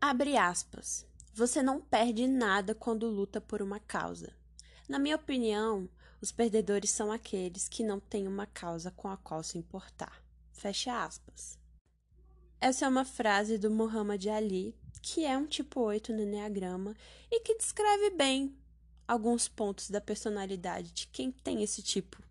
Abre aspas. Você não perde nada quando luta por uma causa. Na minha opinião, os perdedores são aqueles que não têm uma causa com a qual se importar. Fecha aspas. Essa é uma frase do Muhammad Ali, que é um tipo 8 no Enneagrama e que descreve bem alguns pontos da personalidade de quem tem esse tipo.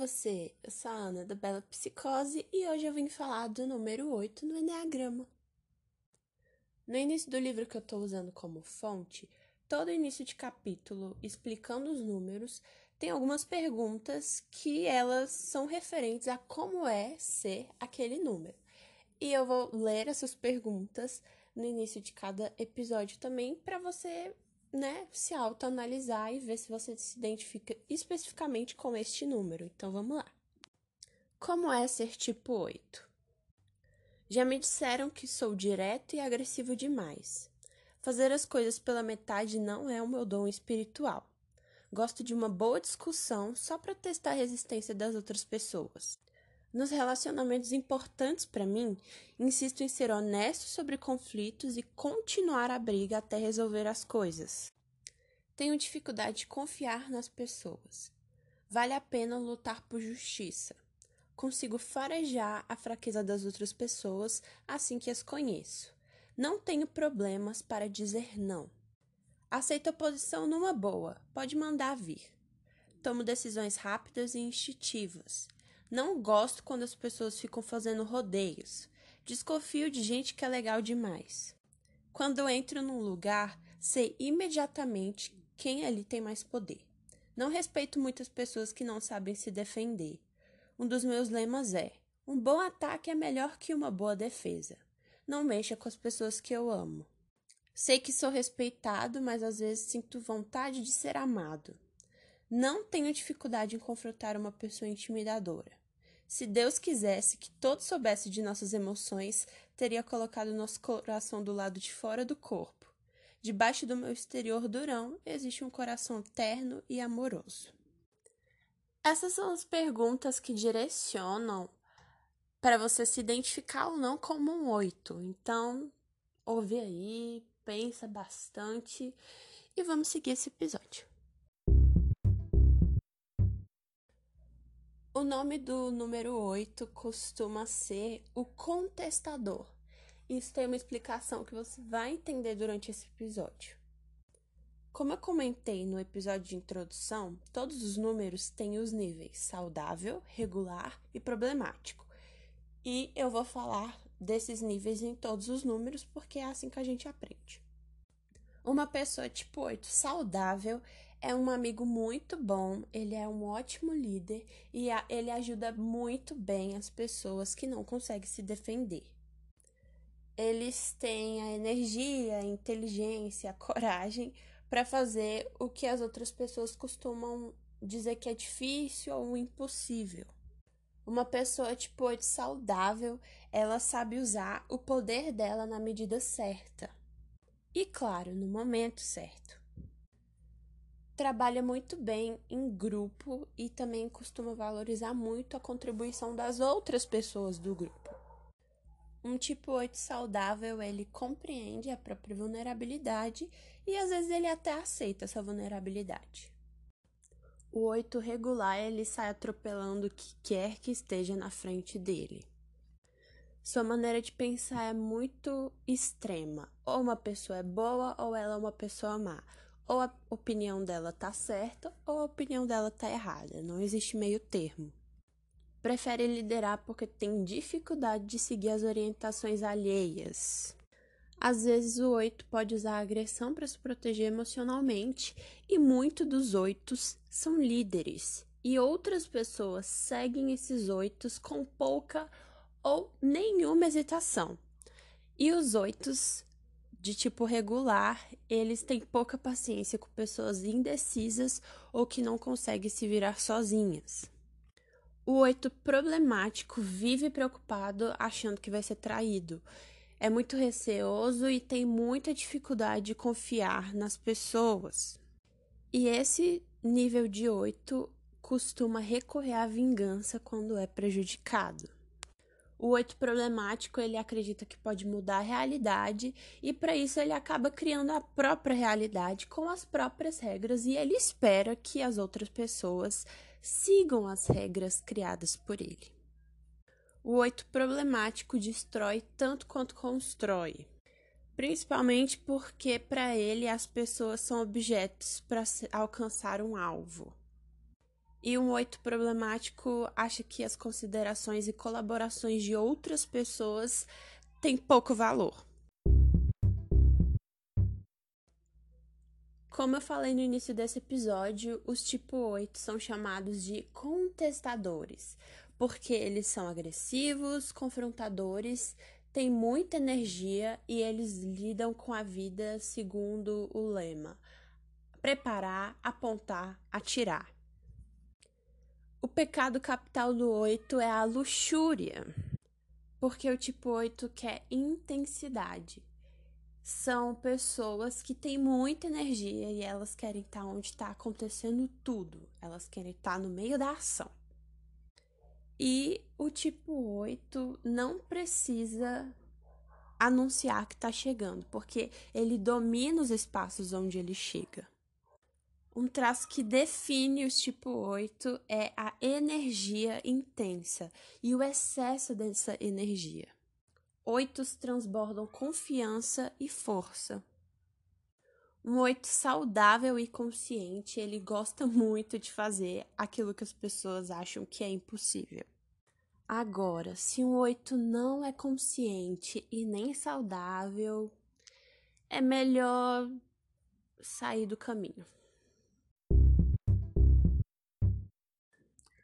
Você! Eu sou a Ana da Bela Psicose e hoje eu vim falar do número 8 no Enneagrama. No início do livro que eu estou usando como fonte, todo início de capítulo explicando os números tem algumas perguntas que elas são referentes a como é ser aquele número. E eu vou ler essas perguntas no início de cada episódio também para você, né, se autoanalisar e ver se você se identifica especificamente com este número. Então vamos lá. Como é ser tipo 8? Já me disseram que sou direto e agressivo demais. Fazer as coisas pela metade não é o meu dom espiritual. Gosto de uma boa discussão só para testar a resistência das outras pessoas. Nos relacionamentos importantes para mim, insisto em ser honesto sobre conflitos e continuar a briga até resolver as coisas. Tenho dificuldade de confiar nas pessoas. Vale a pena lutar por justiça consigo farejar a fraqueza das outras pessoas assim que as conheço. Não tenho problemas para dizer não. Aceito a posição numa boa, pode mandar vir. Tomo decisões rápidas e instintivas. Não gosto quando as pessoas ficam fazendo rodeios. Desconfio de gente que é legal demais. Quando entro num lugar, sei imediatamente quem ali tem mais poder. Não respeito muitas pessoas que não sabem se defender. Um dos meus lemas é: um bom ataque é melhor que uma boa defesa. Não mexa com as pessoas que eu amo. Sei que sou respeitado, mas às vezes sinto vontade de ser amado. Não tenho dificuldade em confrontar uma pessoa intimidadora. Se Deus quisesse que todos soubessem de nossas emoções, teria colocado nosso coração do lado de fora do corpo. Debaixo do meu exterior durão existe um coração terno e amoroso. Essas são as perguntas que direcionam para você se identificar ou não como um oito. Então, ouve aí, pensa bastante e vamos seguir esse episódio. O nome do número 8 costuma ser o contestador. Isso tem uma explicação que você vai entender durante esse episódio. Como eu comentei no episódio de introdução, todos os números têm os níveis saudável, regular e problemático. E eu vou falar desses níveis em todos os números porque é assim que a gente aprende. Uma pessoa tipo 8 saudável é um amigo muito bom, ele é um ótimo líder e ele ajuda muito bem as pessoas que não conseguem se defender. Eles têm a energia, a inteligência, a coragem para fazer o que as outras pessoas costumam dizer que é difícil ou impossível. Uma pessoa tipo 8 saudável, ela sabe usar o poder dela na medida certa. E claro, no momento certo. Trabalha muito bem em grupo e também costuma valorizar muito a contribuição das outras pessoas do grupo. Um tipo 8 saudável, ele compreende a própria vulnerabilidade e às vezes ele até aceita essa vulnerabilidade. O 8 regular, ele sai atropelando o que quer que esteja na frente dele. Sua maneira de pensar é muito extrema. Ou uma pessoa é boa ou ela é uma pessoa má. Ou a opinião dela tá certa ou a opinião dela tá errada. Não existe meio termo prefere liderar porque tem dificuldade de seguir as orientações alheias. Às vezes o oito pode usar a agressão para se proteger emocionalmente, e muitos dos oitos são líderes, e outras pessoas seguem esses oitos com pouca ou nenhuma hesitação. E os oitos de tipo regular, eles têm pouca paciência com pessoas indecisas ou que não conseguem se virar sozinhas. O oito problemático vive preocupado achando que vai ser traído. É muito receoso e tem muita dificuldade de confiar nas pessoas. E esse nível de 8 costuma recorrer à vingança quando é prejudicado. O oito problemático, ele acredita que pode mudar a realidade e para isso ele acaba criando a própria realidade com as próprias regras e ele espera que as outras pessoas sigam as regras criadas por ele. O oito problemático destrói tanto quanto constrói, principalmente porque para ele as pessoas são objetos para alcançar um alvo. E um oito problemático acha que as considerações e colaborações de outras pessoas têm pouco valor. Como eu falei no início desse episódio, os tipo 8 são chamados de contestadores, porque eles são agressivos, confrontadores, têm muita energia e eles lidam com a vida segundo o lema: preparar, apontar, atirar. O pecado capital do 8 é a luxúria, porque o tipo 8 quer intensidade. São pessoas que têm muita energia e elas querem estar onde está acontecendo tudo, elas querem estar no meio da ação. E o tipo 8 não precisa anunciar que está chegando, porque ele domina os espaços onde ele chega. Um traço que define os tipo 8 é a energia intensa e o excesso dessa energia. Oitos transbordam confiança e força. Um oito saudável e consciente, ele gosta muito de fazer aquilo que as pessoas acham que é impossível. Agora, se um oito não é consciente e nem saudável, é melhor sair do caminho.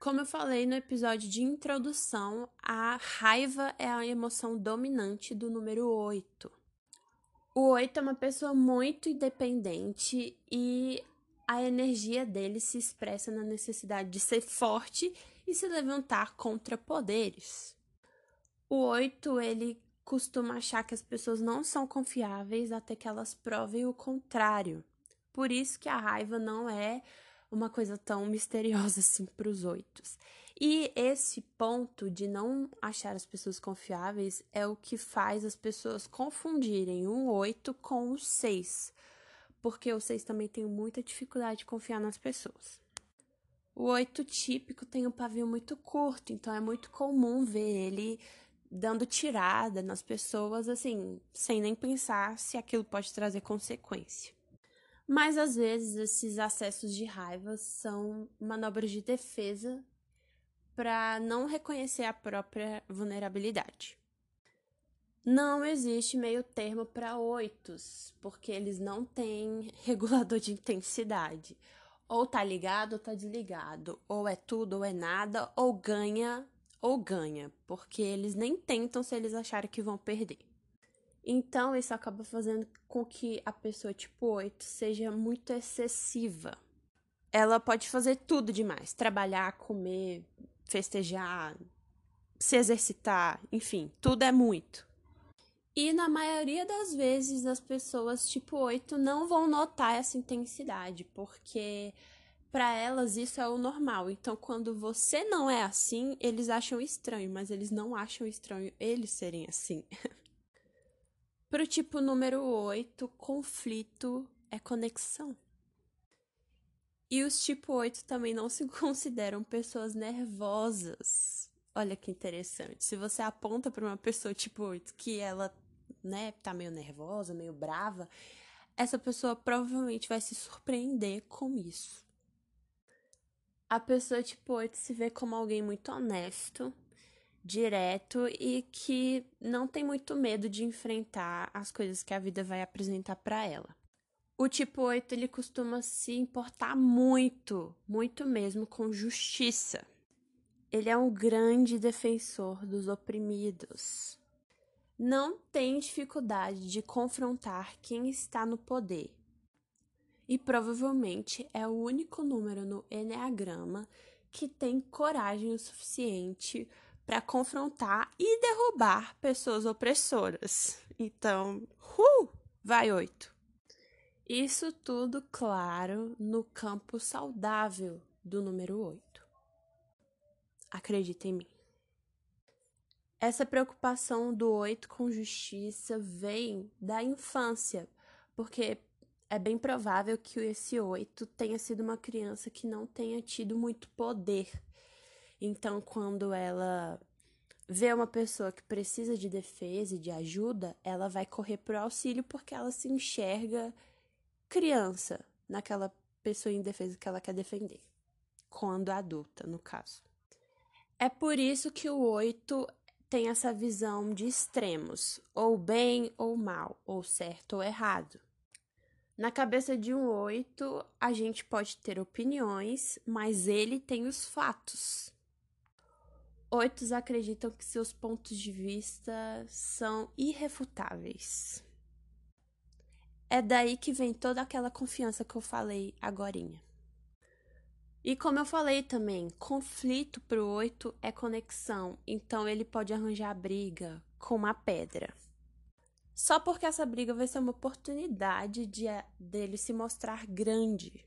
Como eu falei no episódio de introdução, a raiva é a emoção dominante do número 8. O 8 é uma pessoa muito independente e a energia dele se expressa na necessidade de ser forte e se levantar contra poderes. O 8, ele costuma achar que as pessoas não são confiáveis até que elas provem o contrário. Por isso que a raiva não é uma coisa tão misteriosa assim para os oitos. E esse ponto de não achar as pessoas confiáveis é o que faz as pessoas confundirem um oito com o seis, porque o seis também tem muita dificuldade de confiar nas pessoas. O oito típico tem um pavio muito curto, então é muito comum ver ele dando tirada nas pessoas, assim, sem nem pensar se aquilo pode trazer consequência. Mas às vezes esses acessos de raiva são manobras de defesa para não reconhecer a própria vulnerabilidade. Não existe meio termo para oitos, porque eles não têm regulador de intensidade. Ou tá ligado ou tá desligado. Ou é tudo ou é nada, ou ganha ou ganha, porque eles nem tentam se eles acharem que vão perder. Então, isso acaba fazendo com que a pessoa tipo 8 seja muito excessiva. Ela pode fazer tudo demais: trabalhar, comer, festejar, se exercitar, enfim, tudo é muito. E na maioria das vezes as pessoas tipo 8 não vão notar essa intensidade, porque para elas isso é o normal. Então, quando você não é assim, eles acham estranho, mas eles não acham estranho eles serem assim. Para o tipo número 8, conflito é conexão. E os tipo 8 também não se consideram pessoas nervosas. Olha que interessante. Se você aponta para uma pessoa tipo 8 que ela, né, tá meio nervosa, meio brava, essa pessoa provavelmente vai se surpreender com isso. A pessoa tipo 8 se vê como alguém muito honesto, direto e que não tem muito medo de enfrentar as coisas que a vida vai apresentar para ela. O tipo 8 ele costuma se importar muito, muito mesmo com justiça. Ele é um grande defensor dos oprimidos. Não tem dificuldade de confrontar quem está no poder. E provavelmente é o único número no Enneagrama que tem coragem o suficiente para confrontar e derrubar pessoas opressoras. Então, uh, vai oito. Isso tudo, claro, no campo saudável do número 8. Acredita em mim. Essa preocupação do 8 com justiça vem da infância, porque é bem provável que esse 8 tenha sido uma criança que não tenha tido muito poder. Então, quando ela vê uma pessoa que precisa de defesa e de ajuda, ela vai correr pro auxílio porque ela se enxerga criança naquela pessoa indefesa que ela quer defender, quando adulta, no caso. É por isso que o oito tem essa visão de extremos, ou bem ou mal, ou certo ou errado. Na cabeça de um oito, a gente pode ter opiniões, mas ele tem os fatos. Oitos acreditam que seus pontos de vista são irrefutáveis. É daí que vem toda aquela confiança que eu falei agorinha. E como eu falei também, conflito para o oito é conexão, então ele pode arranjar briga com uma pedra. Só porque essa briga vai ser uma oportunidade de, dele se mostrar grande.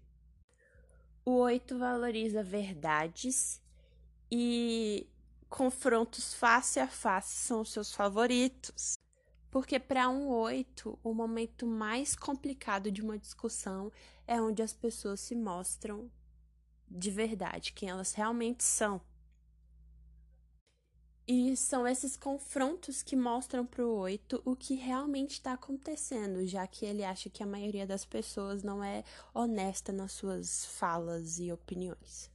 O oito valoriza verdades e confrontos face a face são os seus favoritos. Porque para um oito, o momento mais complicado de uma discussão é onde as pessoas se mostram de verdade, quem elas realmente são. E são esses confrontos que mostram para o oito o que realmente está acontecendo, já que ele acha que a maioria das pessoas não é honesta nas suas falas e opiniões.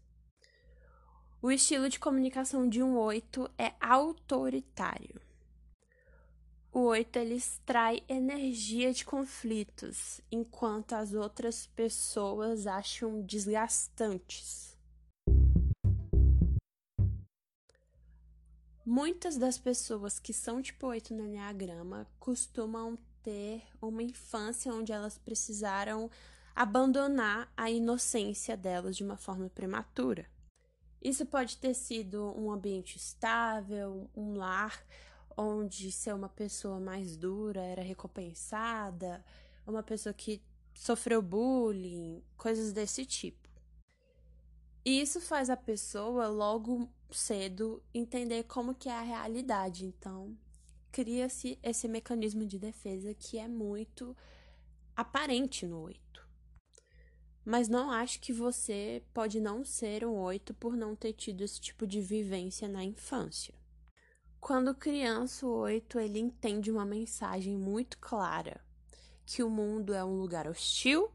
O estilo de comunicação de um oito é autoritário. O oito ele extrai energia de conflitos, enquanto as outras pessoas acham desgastantes. Muitas das pessoas que são tipo 8 no Enneagrama costumam ter uma infância onde elas precisaram abandonar a inocência delas de uma forma prematura. Isso pode ter sido um ambiente estável, um lar onde ser uma pessoa mais dura era recompensada, uma pessoa que sofreu bullying, coisas desse tipo. E isso faz a pessoa logo cedo entender como que é a realidade. Então, cria-se esse mecanismo de defesa que é muito aparente no oito. Mas não acho que você pode não ser um oito por não ter tido esse tipo de vivência na infância. Quando criança, o oito ele entende uma mensagem muito clara: que o mundo é um lugar hostil,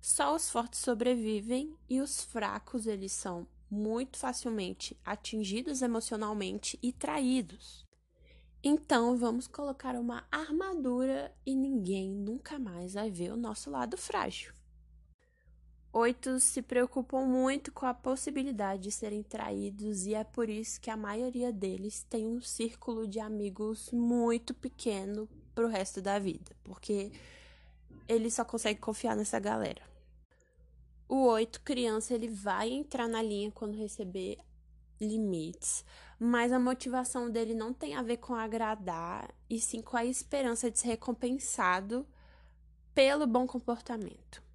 só os fortes sobrevivem e os fracos eles são muito facilmente atingidos emocionalmente e traídos. Então vamos colocar uma armadura e ninguém nunca mais vai ver o nosso lado frágil. Oitos se preocupam muito com a possibilidade de serem traídos e é por isso que a maioria deles tem um círculo de amigos muito pequeno pro resto da vida, porque ele só consegue confiar nessa galera. O oito criança ele vai entrar na linha quando receber limites, mas a motivação dele não tem a ver com agradar e sim com a esperança de ser recompensado pelo bom comportamento.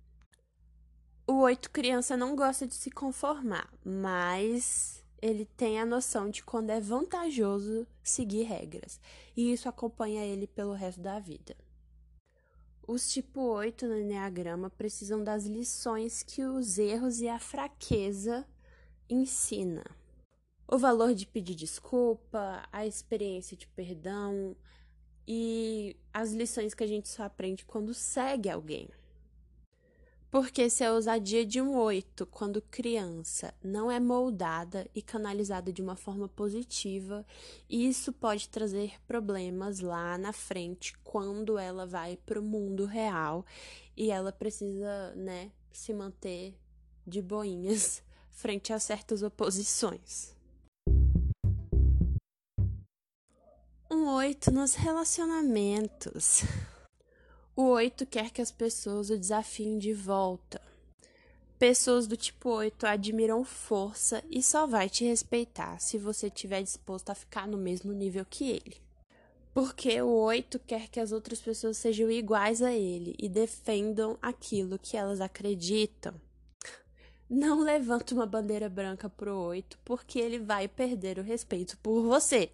O oito criança não gosta de se conformar, mas ele tem a noção de quando é vantajoso seguir regras, e isso acompanha ele pelo resto da vida. Os tipo 8 no Enneagrama precisam das lições que os erros e a fraqueza ensina. O valor de pedir desculpa, a experiência de perdão e as lições que a gente só aprende quando segue alguém. Porque se a ousadia de um oito, quando criança, não é moldada e canalizada de uma forma positiva, isso pode trazer problemas lá na frente quando ela vai para o mundo real e ela precisa, né, se manter de boinhas frente a certas oposições. Um oito nos relacionamentos. O 8 quer que as pessoas o desafiem de volta. Pessoas do tipo 8 admiram força e só vai te respeitar se você estiver disposto a ficar no mesmo nível que ele. Porque o oito quer que as outras pessoas sejam iguais a ele e defendam aquilo que elas acreditam. Não levante uma bandeira branca pro oito, porque ele vai perder o respeito por você.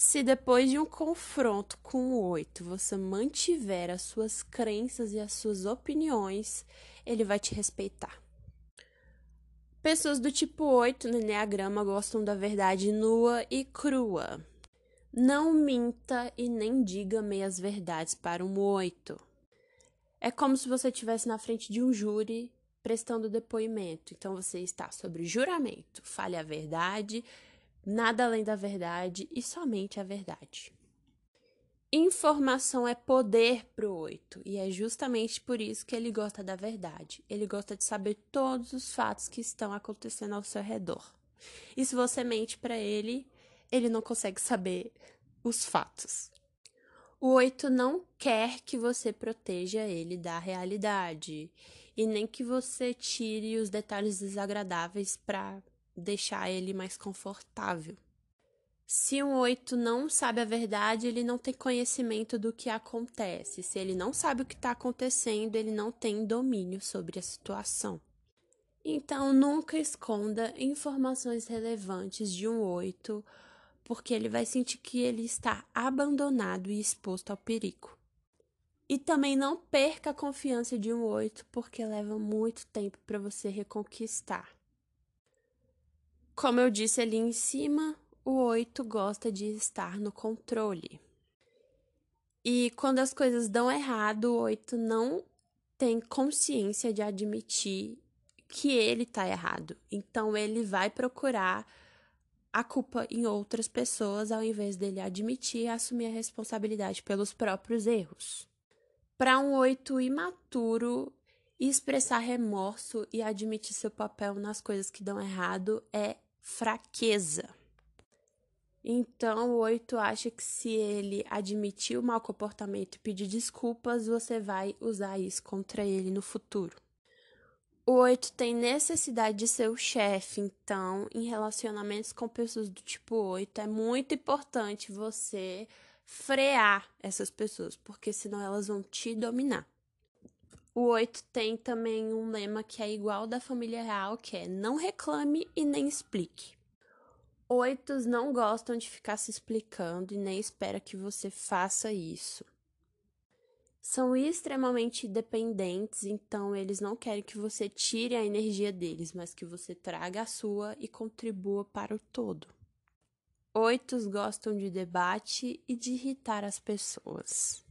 Se depois de um confronto com o oito você mantiver as suas crenças e as suas opiniões, ele vai te respeitar. Pessoas do tipo 8 no Enneagrama gostam da verdade nua e crua. Não minta e nem diga meias verdades para um 8. É como se você estivesse na frente de um júri prestando depoimento. Então você está sobre juramento. Fale a verdade, nada além da verdade e somente a verdade. Informação é poder para o oito, e é justamente por isso que ele gosta da verdade. Ele gosta de saber todos os fatos que estão acontecendo ao seu redor. E se você mente para ele, ele não consegue saber os fatos. O oito não quer que você proteja ele da realidade e nem que você tire os detalhes desagradáveis para deixar ele mais confortável. Se um oito não sabe a verdade, ele não tem conhecimento do que acontece. Se ele não sabe o que está acontecendo, ele não tem domínio sobre a situação. Então, nunca esconda informações relevantes de um oito, porque ele vai sentir que ele está abandonado e exposto ao perigo. E também não perca a confiança de um oito, porque leva muito tempo para você reconquistar. Como eu disse ali em cima, o oito gosta de estar no controle. E quando as coisas dão errado, o oito não tem consciência de admitir que ele está errado. Então ele vai procurar a culpa em outras pessoas ao invés dele admitir e assumir a responsabilidade pelos próprios erros. Para um oito imaturo, expressar remorso e admitir seu papel nas coisas que dão errado é fraqueza. Então, o 8 acha que se ele admitir o mau comportamento e pedir desculpas, você vai usar isso contra ele no futuro. O 8 tem necessidade de ser o chefe, então, em relacionamentos com pessoas do tipo 8, é muito importante você frear essas pessoas, porque senão elas vão te dominar. O 8 tem também um lema que é igual da família real, que é não reclame e nem explique. Oitos não gostam de ficar se explicando e nem espera que você faça isso. São extremamente dependentes, então eles não querem que você tire a energia deles, mas que você traga a sua e contribua para o todo. Oitos gostam de debate e de irritar as pessoas.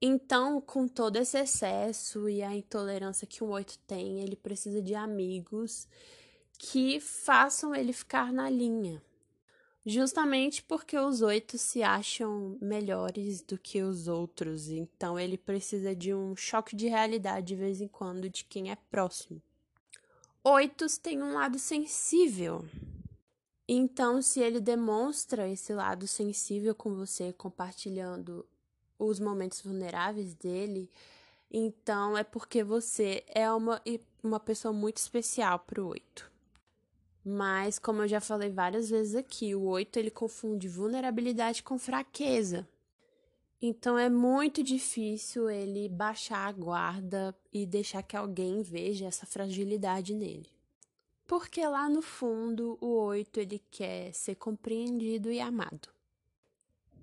Então, com todo esse excesso e a intolerância que um oito tem, ele precisa de amigos que façam ele ficar na linha. Justamente porque os oito se acham melhores do que os outros, então ele precisa de um choque de realidade de vez em quando de quem é próximo. Oitos têm um lado sensível. Então, se ele demonstra esse lado sensível com você, compartilhando os momentos vulneráveis dele, então é porque você é uma, uma pessoa muito especial para o oito. Mas, como eu já falei várias vezes aqui, o 8 ele confunde vulnerabilidade com fraqueza. Então é muito difícil ele baixar a guarda e deixar que alguém veja essa fragilidade nele. Porque lá no fundo, o 8 ele quer ser compreendido e amado.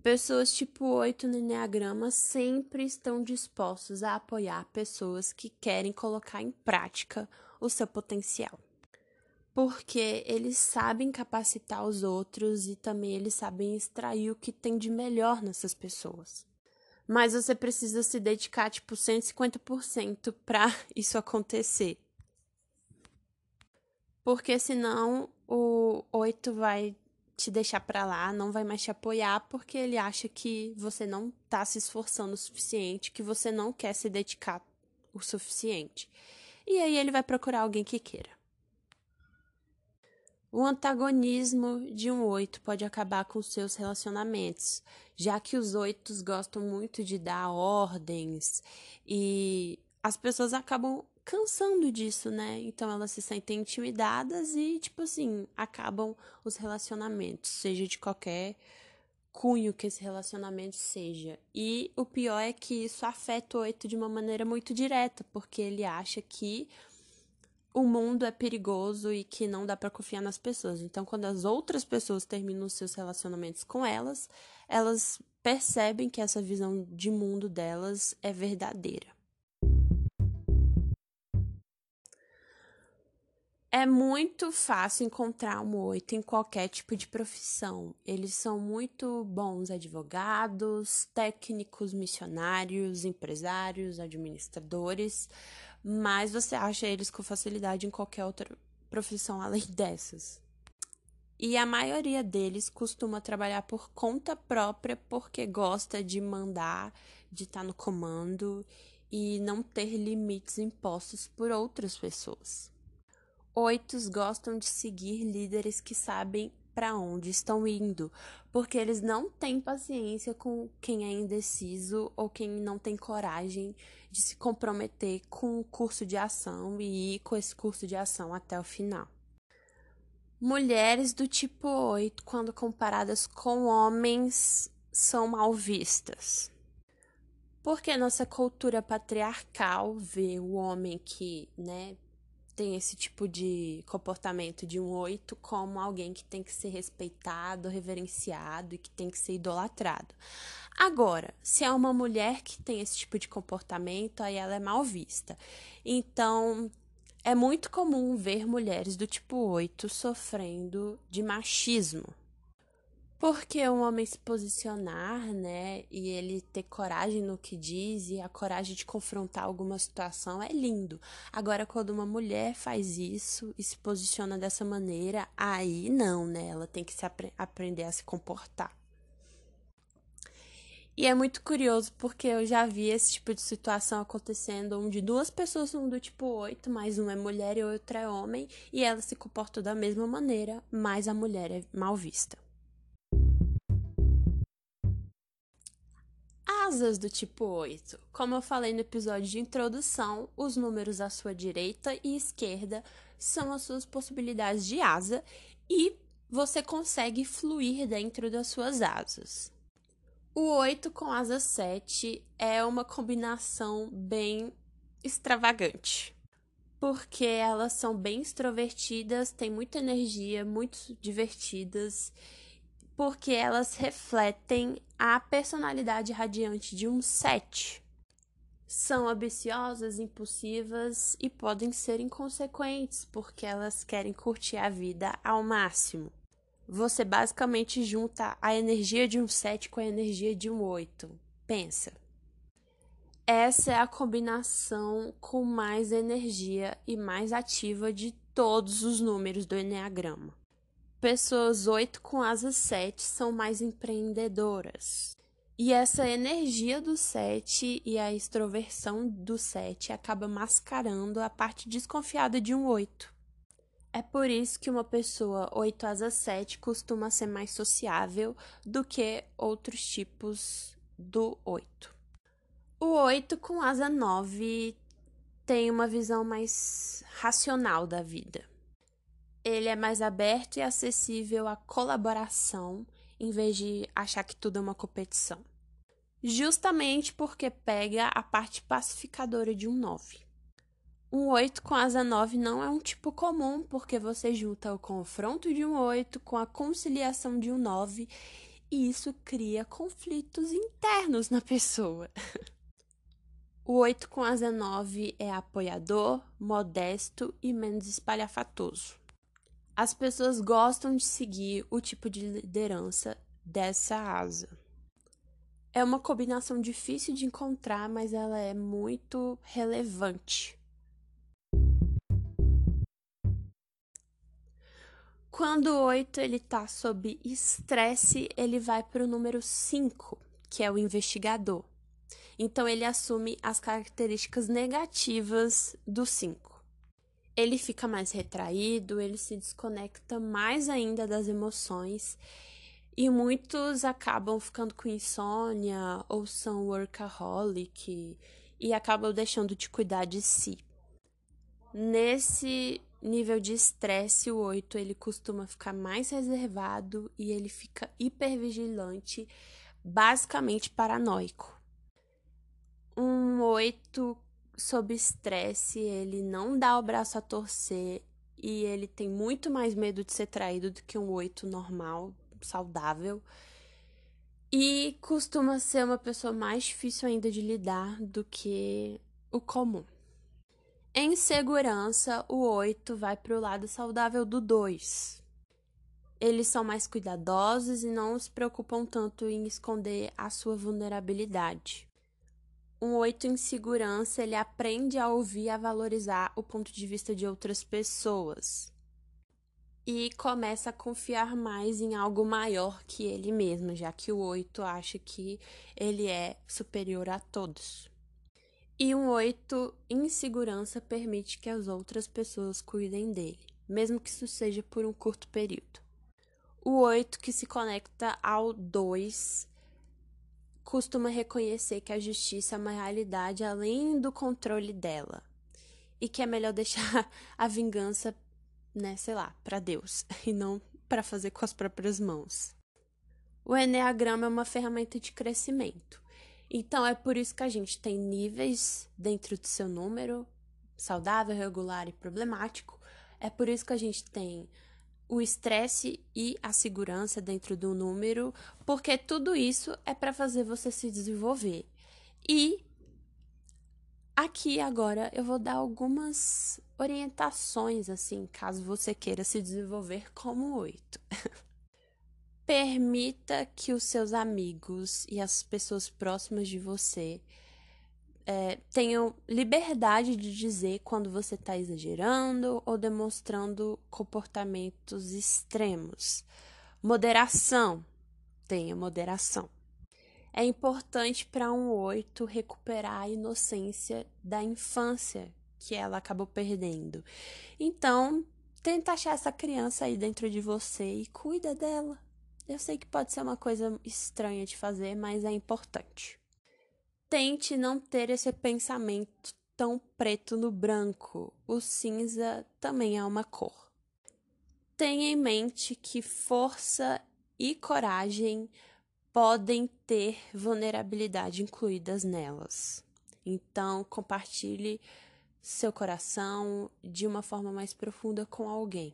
Pessoas tipo 8 no Enneagrama sempre estão dispostos a apoiar pessoas que querem colocar em prática o seu potencial porque eles sabem capacitar os outros e também eles sabem extrair o que tem de melhor nessas pessoas. Mas você precisa se dedicar tipo 150% para isso acontecer. Porque senão o 8 vai te deixar para lá, não vai mais te apoiar porque ele acha que você não tá se esforçando o suficiente, que você não quer se dedicar o suficiente. E aí ele vai procurar alguém que queira. O antagonismo de um oito pode acabar com seus relacionamentos, já que os oitos gostam muito de dar ordens e as pessoas acabam cansando disso, né? Então elas se sentem intimidadas e, tipo assim, acabam os relacionamentos, seja de qualquer cunho que esse relacionamento seja. E o pior é que isso afeta o oito de uma maneira muito direta, porque ele acha que o mundo é perigoso e que não dá para confiar nas pessoas. Então, quando as outras pessoas terminam seus relacionamentos com elas, elas percebem que essa visão de mundo delas é verdadeira. É muito fácil encontrar um oito em qualquer tipo de profissão. Eles são muito bons advogados, técnicos, missionários, empresários, administradores, mas você acha eles com facilidade em qualquer outra profissão além dessas. E a maioria deles costuma trabalhar por conta própria porque gosta de mandar, de estar no comando e não ter limites impostos por outras pessoas. Oitos gostam de seguir líderes que sabem para onde estão indo, porque eles não têm paciência com quem é indeciso ou quem não tem coragem de se comprometer com o curso de ação e ir com esse curso de ação até o final. Mulheres do tipo 8, quando comparadas com homens, são mal vistas. Porque nossa cultura patriarcal vê o homem que, né, tem esse tipo de comportamento de um oito como alguém que tem que ser respeitado, reverenciado e que tem que ser idolatrado. Agora, se é uma mulher que tem esse tipo de comportamento, aí ela é mal vista. Então, é muito comum ver mulheres do tipo 8 sofrendo de machismo. Porque um homem se posicionar, né, e ele ter coragem no que diz e a coragem de confrontar alguma situação é lindo. Agora, quando uma mulher faz isso e se posiciona dessa maneira, aí não, né? Ela tem que se apre aprender a se comportar. E é muito curioso porque eu já vi esse tipo de situação acontecendo onde duas pessoas são do tipo 8, mas uma é mulher e outra é homem, e elas se comportam da mesma maneira, mas a mulher é mal vista. Asas do tipo 8. Como eu falei no episódio de introdução, os números à sua direita e esquerda são as suas possibilidades de asa e você consegue fluir dentro das suas asas. O 8 com asa 7 é uma combinação bem extravagante. Porque elas são bem extrovertidas, têm muita energia, muito divertidas porque elas refletem a personalidade radiante de um 7. São ambiciosas, impulsivas e podem ser inconsequentes, porque elas querem curtir a vida ao máximo. Você basicamente junta a energia de um 7 com a energia de um 8. Pensa. Essa é a combinação com mais energia e mais ativa de todos os números do Enneagrama. Pessoas 8 com asas 7 são mais empreendedoras. E essa energia do 7 e a extroversão do 7 acaba mascarando a parte desconfiada de um 8. É por isso que uma pessoa 8 asa 7 costuma ser mais sociável do que outros tipos do 8. O 8 com asa 9 tem uma visão mais racional da vida ele é mais aberto e acessível à colaboração, em vez de achar que tudo é uma competição. Justamente porque pega a parte pacificadora de um 9. Um 8 com asa 9 não é um tipo comum, porque você junta o confronto de um 8 com a conciliação de um 9 e isso cria conflitos internos na pessoa. O 8 com asa 9 é apoiador, modesto e menos espalhafatoso. As pessoas gostam de seguir o tipo de liderança dessa asa. É uma combinação difícil de encontrar, mas ela é muito relevante. Quando o 8 ele tá sob estresse, ele vai para o número 5, que é o investigador. Então ele assume as características negativas do 5 ele fica mais retraído, ele se desconecta mais ainda das emoções e muitos acabam ficando com insônia ou são workaholic e acabam deixando de cuidar de si. Nesse nível de estresse, o 8 ele costuma ficar mais reservado e ele fica hipervigilante, basicamente paranoico. Um 8 sob estresse, ele não dá o braço a torcer e ele tem muito mais medo de ser traído do que um 8 normal, saudável. E costuma ser uma pessoa mais difícil ainda de lidar do que o comum. Em segurança, o 8 vai para o lado saudável do 2. Eles são mais cuidadosos e não se preocupam tanto em esconder a sua vulnerabilidade. Um 8 em segurança, ele aprende a ouvir a valorizar o ponto de vista de outras pessoas. E começa a confiar mais em algo maior que ele mesmo, já que o 8 acha que ele é superior a todos. E um oito, insegurança permite que as outras pessoas cuidem dele, mesmo que isso seja por um curto período. O oito, que se conecta ao dois, costuma reconhecer que a justiça é uma realidade além do controle dela e que é melhor deixar a vingança, né, sei lá, para Deus e não para fazer com as próprias mãos. O Enneagrama é uma ferramenta de crescimento. Então é por isso que a gente tem níveis dentro do seu número, saudável, regular e problemático. É por isso que a gente tem o estresse e a segurança dentro do número, porque tudo isso é para fazer você se desenvolver. E aqui agora eu vou dar algumas orientações assim, caso você queira se desenvolver como oito. Permita que os seus amigos e as pessoas próximas de você é, tenham liberdade de dizer quando você está exagerando ou demonstrando comportamentos extremos. Moderação. Tenha moderação. É importante para um oito recuperar a inocência da infância que ela acabou perdendo. Então, tenta achar essa criança aí dentro de você e cuida dela. Eu sei que pode ser uma coisa estranha de fazer, mas é importante. Tente não ter esse pensamento tão preto no branco. O cinza também é uma cor. Tenha em mente que força e coragem podem ter vulnerabilidade incluídas nelas. Então, compartilhe seu coração de uma forma mais profunda com alguém.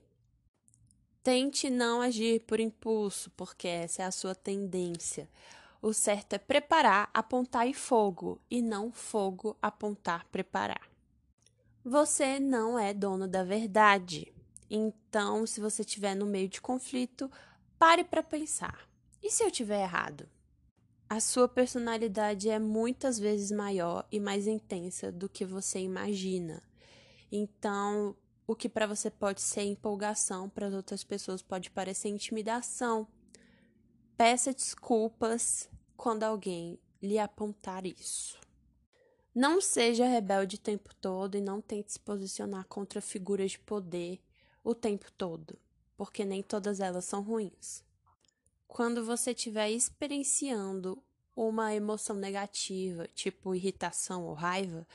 Tente não agir por impulso, porque essa é a sua tendência. O certo é preparar, apontar e fogo, e não fogo, apontar, preparar. Você não é dono da verdade. Então, se você estiver no meio de conflito, pare para pensar. E se eu tiver errado? A sua personalidade é muitas vezes maior e mais intensa do que você imagina. Então, o que para você pode ser empolgação, para as outras pessoas pode parecer intimidação. Peça desculpas quando alguém lhe apontar isso. Não seja rebelde o tempo todo e não tente se posicionar contra figuras de poder o tempo todo, porque nem todas elas são ruins. Quando você estiver experienciando uma emoção negativa, tipo irritação ou raiva,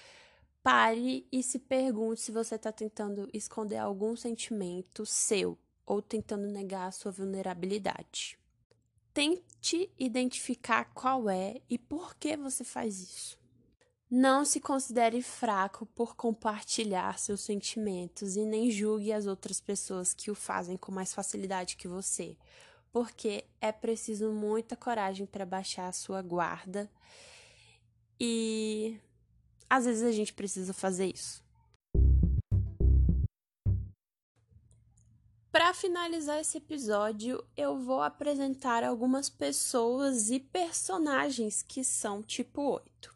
Pare e se pergunte se você está tentando esconder algum sentimento seu ou tentando negar a sua vulnerabilidade. Tente identificar qual é e por que você faz isso. Não se considere fraco por compartilhar seus sentimentos e nem julgue as outras pessoas que o fazem com mais facilidade que você, porque é preciso muita coragem para baixar a sua guarda e às vezes a gente precisa fazer isso. Para finalizar esse episódio, eu vou apresentar algumas pessoas e personagens que são tipo 8.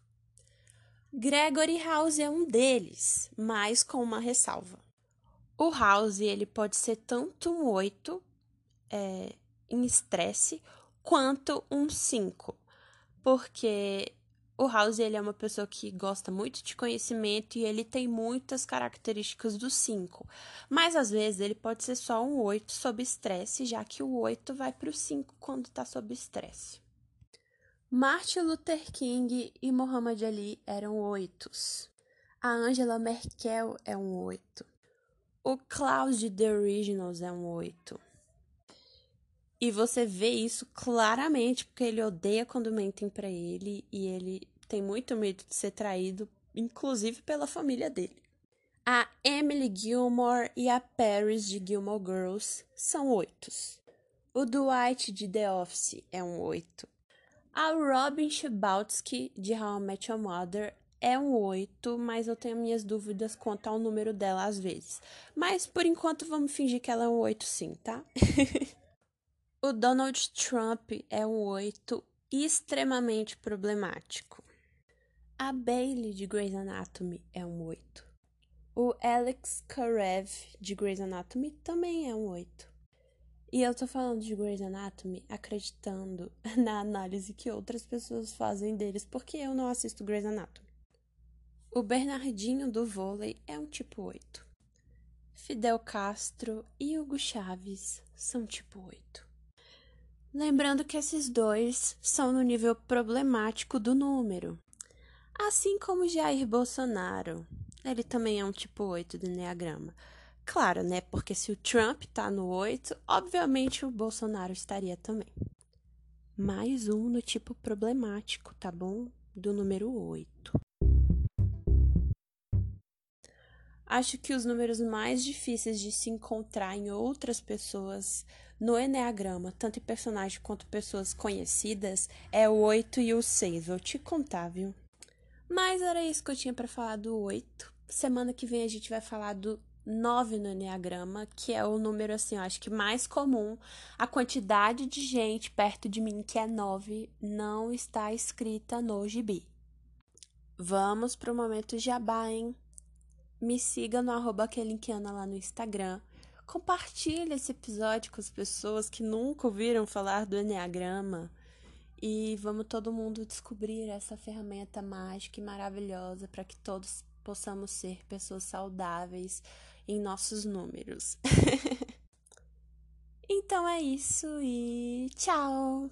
Gregory House é um deles, mas com uma ressalva. O House ele pode ser tanto um 8 é, em estresse quanto um 5, porque o House ele é uma pessoa que gosta muito de conhecimento e ele tem muitas características do 5. Mas às vezes ele pode ser só um 8 sob estresse, já que o 8 vai para o 5 quando está sob estresse. Martin Luther King e Muhammad Ali eram oitos. A Angela Merkel é um 8. O Klaus de The Originals é um 8. E você vê isso claramente porque ele odeia quando mentem para ele e ele tem muito medo de ser traído, inclusive pela família dele. A Emily Gilmore e a Paris de Gilmore Girls são oitos. O Dwight de The Office é um oito. A Robin Schabatsky de How I Met Your Mother é um 8, mas eu tenho minhas dúvidas quanto ao número dela às vezes. Mas por enquanto vamos fingir que ela é um 8 sim, tá? o Donald Trump é um 8 extremamente problemático. A Bailey de Grey's Anatomy é um 8. O Alex Karev de Grey's Anatomy também é um 8. E eu tô falando de Grey's Anatomy acreditando na análise que outras pessoas fazem deles, porque eu não assisto Grey's Anatomy. O Bernardinho do vôlei é um tipo 8. Fidel Castro e Hugo Chaves são tipo 8. Lembrando que esses dois são no nível problemático do número. Assim como Jair Bolsonaro. Ele também é um tipo 8 do Enneagrama. Claro, né? Porque se o Trump tá no 8, obviamente o Bolsonaro estaria também. Mais um no tipo problemático, tá bom? Do número 8. Acho que os números mais difíceis de se encontrar em outras pessoas no Enneagrama, tanto personagens quanto pessoas conhecidas, é o 8 e o 6. Vou te contar, viu? Mas era isso que eu tinha para falar do 8. Semana que vem a gente vai falar do 9 no Enneagrama, que é o número, assim, eu acho que mais comum. A quantidade de gente perto de mim que é 9 não está escrita no gibi. Vamos pro momento jabá, hein? Me siga no arroba lá no Instagram. Compartilhe esse episódio com as pessoas que nunca ouviram falar do Enneagrama. E vamos todo mundo descobrir essa ferramenta mágica e maravilhosa para que todos possamos ser pessoas saudáveis em nossos números. então é isso e tchau!